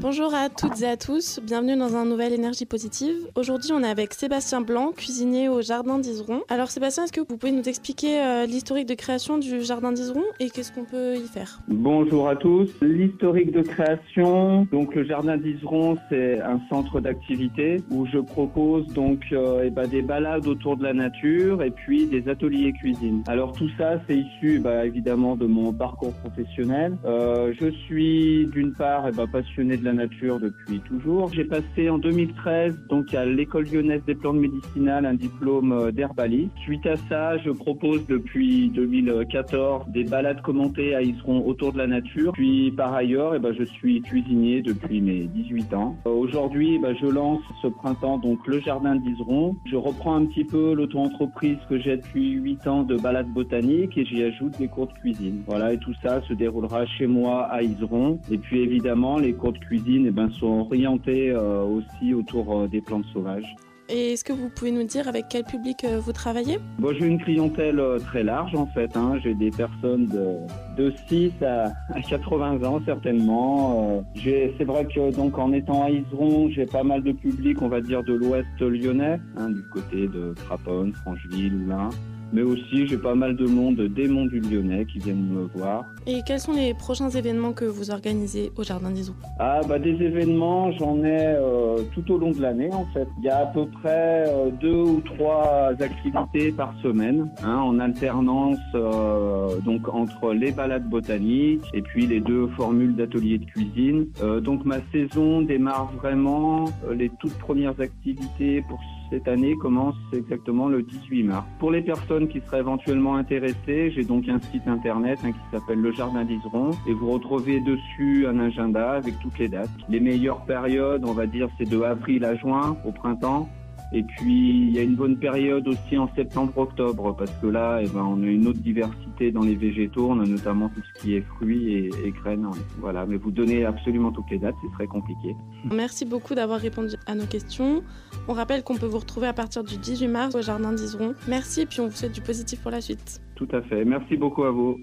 Bonjour à toutes et à tous, bienvenue dans un nouvel Énergie Positive. Aujourd'hui, on est avec Sébastien Blanc, cuisinier au Jardin d'Iseron. Alors Sébastien, est-ce que vous pouvez nous expliquer euh, l'historique de création du Jardin d'Iseron et qu'est-ce qu'on peut y faire? Bonjour à tous. L'historique de création, donc le Jardin d'Iseron, c'est un centre d'activité où je propose donc euh, eh ben, des balades autour de la nature et puis des ateliers cuisine. Alors tout ça, c'est issu bah, évidemment de mon parcours professionnel. Euh, je suis d'une part eh ben, passionné de la nature depuis toujours. J'ai passé en 2013 donc à l'école lyonnaise des plantes médicinales un diplôme euh, d'herbaliste. Suite à ça, je propose depuis 2014 des balades commentées à Isseron autour de la nature. Puis par ailleurs, eh ben, je suis cuisinier depuis mes 18 ans. Euh, aujourd'hui, eh ben, je lance ce printemps donc le jardin d'Iseron. Je reprends un petit peu l'auto-entreprise que j'ai depuis 8 ans de balades botaniques et j'y ajoute des cours de cuisine. Voilà, et tout ça se déroulera chez moi à Iseron. Et puis évidemment, les cours de cuisine cuisine eh ben, sont orientées euh, aussi autour euh, des plantes sauvages. Et est-ce que vous pouvez nous dire avec quel public euh, vous travaillez? Bon, J'ai une clientèle très large en fait. Hein. J'ai des personnes de, de 6 à, 80 ans certainement. c'est vrai que donc en étant à Iseron, j'ai pas mal de public, on va dire de l'ouest lyonnais, hein, du côté de Craponne, Francheville, Oulin mais aussi j'ai pas mal de monde des monts du Lyonnais qui viennent me voir. Et quels sont les prochains événements que vous organisez au Jardin d'Ison Ah bah des événements, j'en ai euh, tout au long de l'année en fait. Il y a à peu près euh, deux ou trois activités par semaine, hein, en alternance euh, donc entre les balades botaniques et puis les deux formules d'atelier de cuisine. donc ma saison démarre vraiment les toutes premières activités pour cette année commence exactement le 18 mars. Pour les personnes qui seraient éventuellement intéressées, j'ai donc un site internet hein, qui s'appelle Le Jardin d'Iseron et vous retrouvez dessus un agenda avec toutes les dates. Les meilleures périodes, on va dire, c'est de avril à juin au printemps. Et puis, il y a une bonne période aussi en septembre-octobre, parce que là, eh ben, on a une autre diversité dans les végétaux. On a notamment tout ce qui est fruits et, graines. Voilà, mais vous donnez absolument toutes les dates, c'est très compliqué. Merci beaucoup d'avoir répondu à nos questions. On rappelle qu'on peut vous retrouver à partir du 18 mars au Jardin d'Iseron. Merci et puis on vous souhaite du positif pour la suite. Tout à fait. Merci beaucoup à vous.